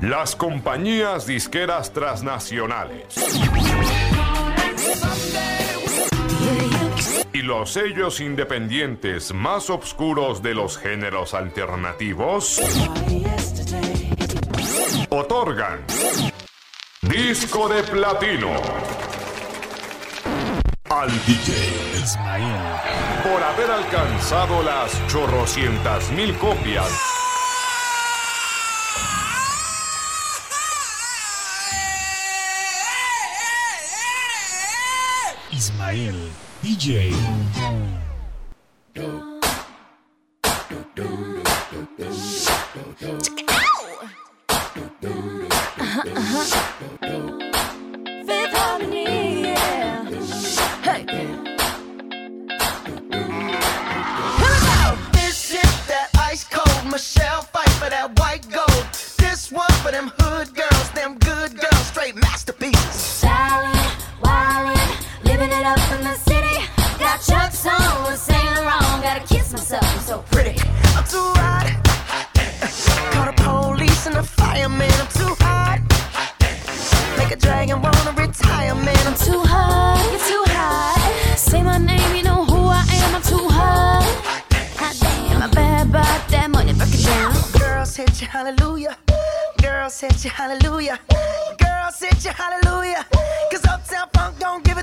Las compañías disqueras transnacionales. Y los sellos independientes más obscuros de los géneros alternativos otorgan disco de platino al DJ Ismael por haber alcanzado las chorrocientas mil copias. Ismael DJ.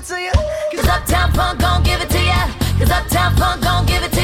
to you. Cause Uptown punk gon' give it to you. Cause Uptown punk gon' give it to you.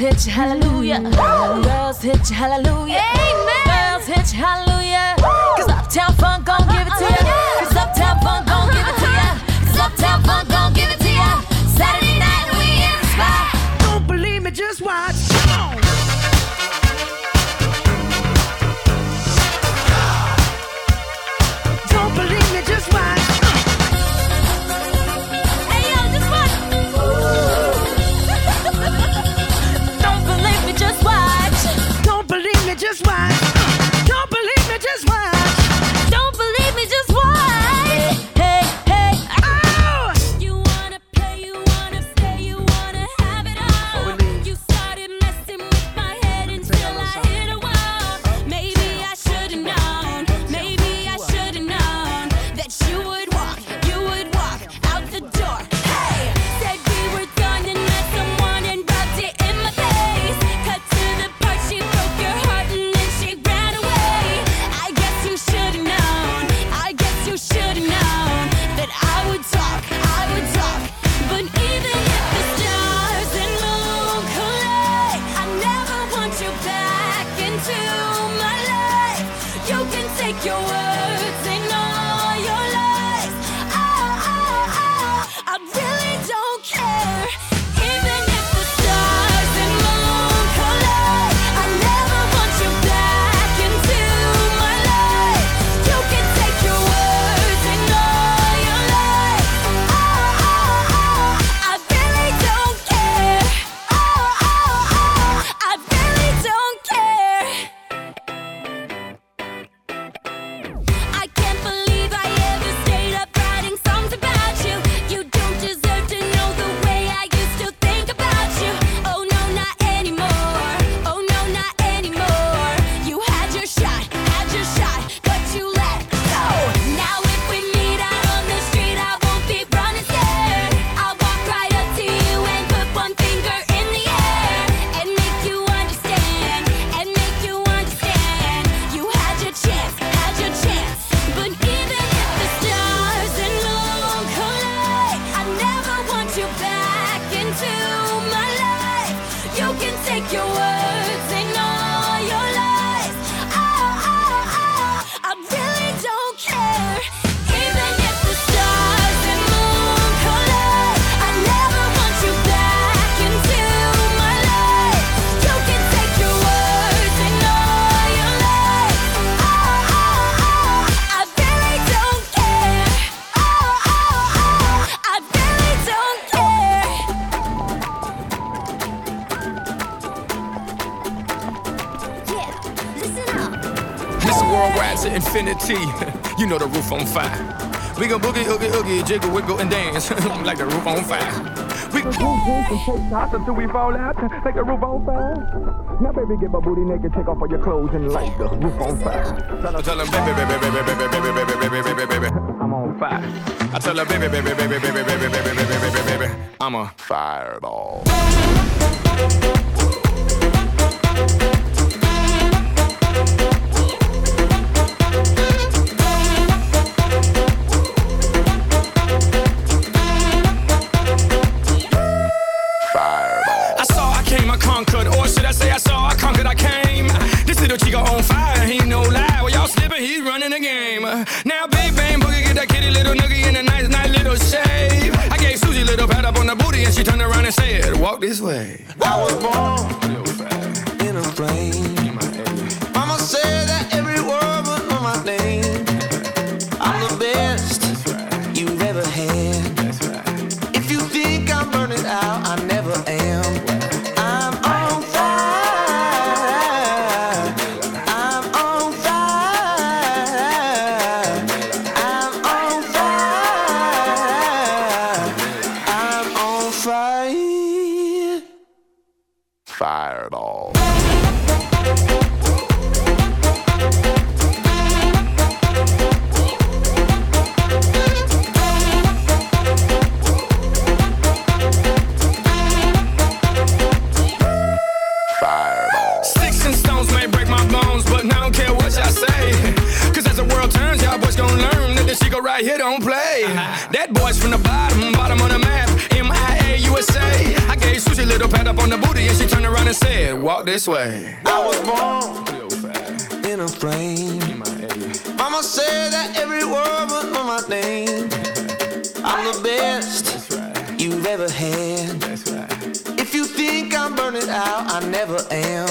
hitch hallelujah. Woo! Girls hitch hallelujah. Amen. Girls hitch hallelujah. Woo! Cause Uptown Funk gon' give it to you. Cause Uptown Funk gon' give it to you. You know the roof on fire. We gon' boogie, oogie, oogie, jiggle, wiggle, and dance like the roof on fire. We boom, boom, and take shots until we fall out like the roof on fire. Now, baby, get my booty naked, take off all your clothes and light the roof on fire. Tell her, tell her, baby, baby, baby, baby, baby, baby, baby, baby, baby, baby, I'm on fire. I tell her, baby, baby, baby, baby, baby, baby, baby, baby, baby, baby, I'm a fireball. Around and said, Walk this way. I was born in a plane. Right here don't play. That boy's from the bottom, bottom of the map. M-I-A, USA. I gave Susie a little pat up on the booty, and she turned around and said, Walk this way. I was born in a plane. Mama said that every word was on my name. I'm the best you've ever had. If you think I'm burning out, I never am.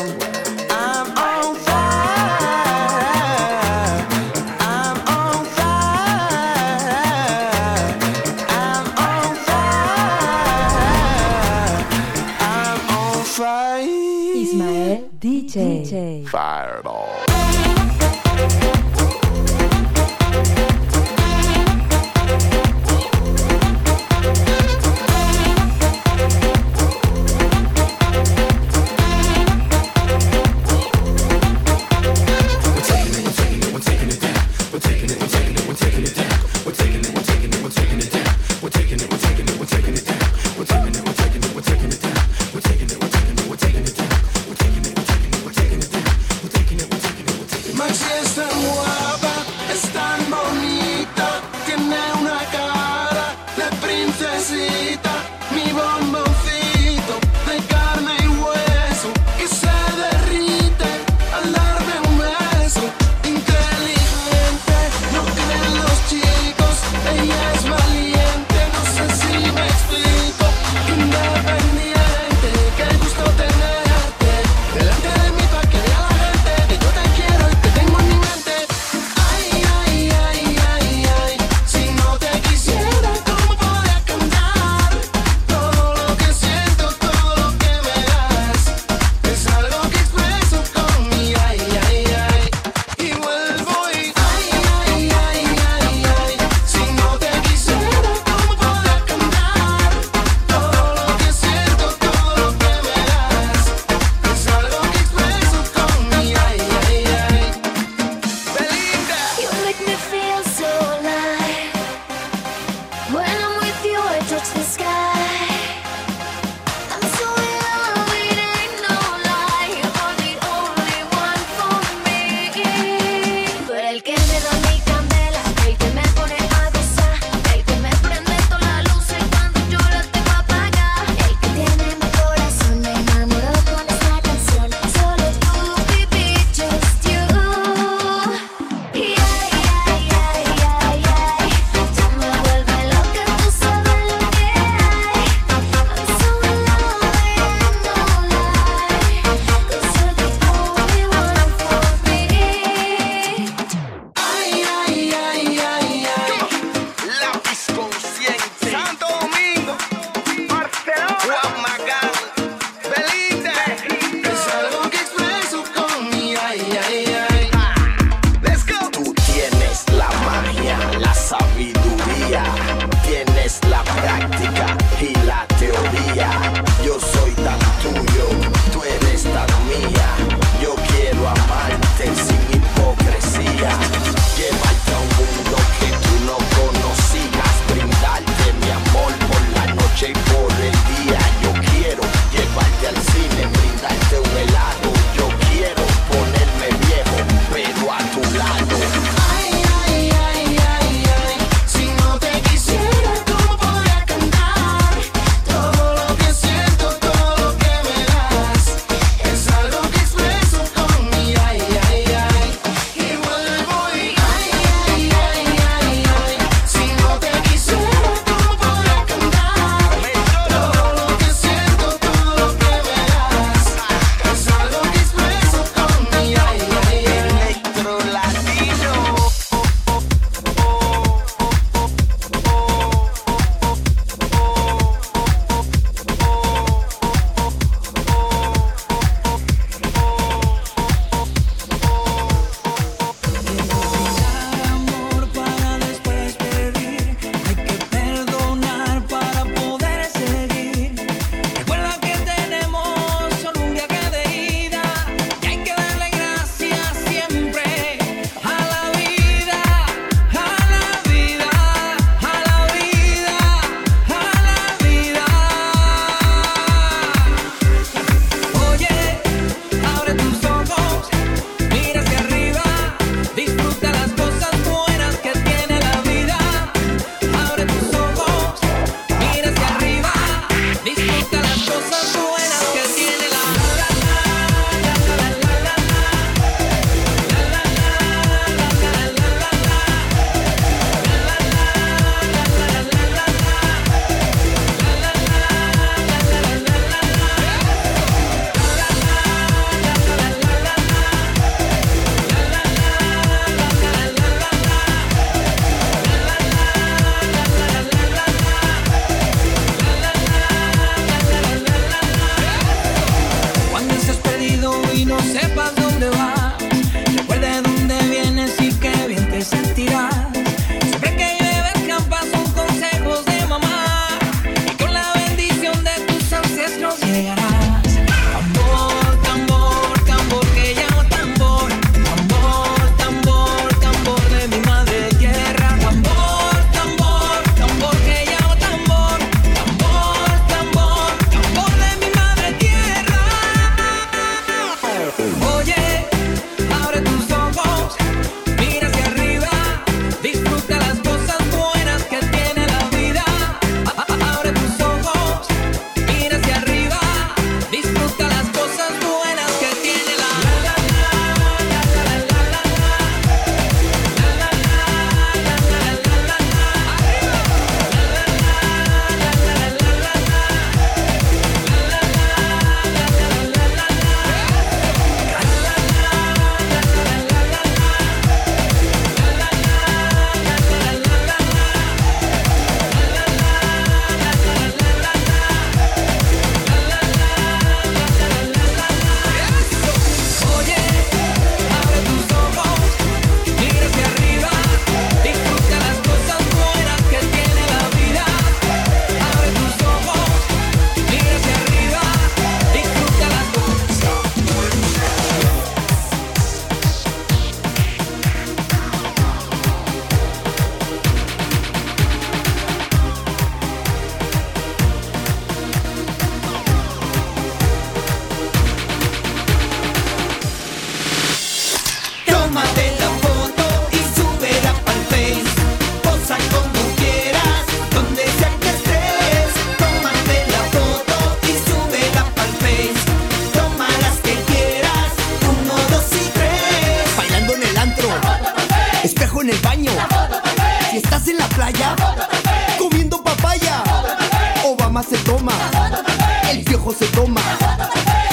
Toma,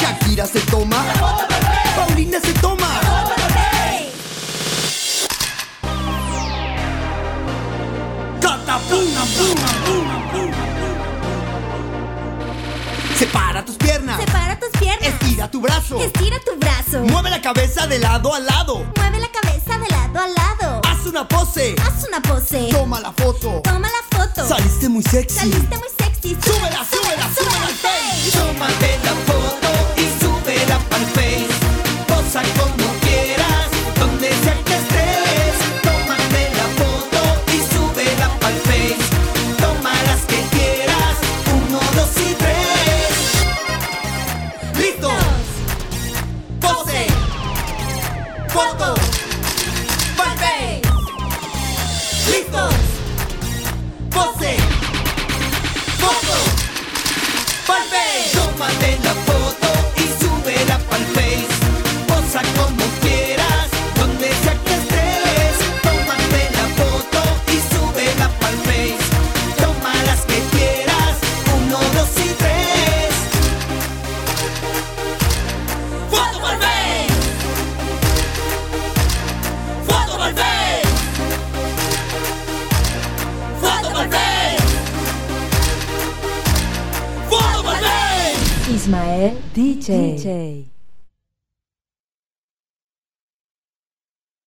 Shakira se toma, Paulina se toma. Separa tus piernas, Separa tus piernas. estira tu brazo, Estira tu brazo. mueve la cabeza de lado a lado, Mueve la cabeza de lado a lado. haz una pose, Haz una pose. toma la foto, Toma la foto. saliste muy sexy. Saliste muy sexy. Súbela, Okay.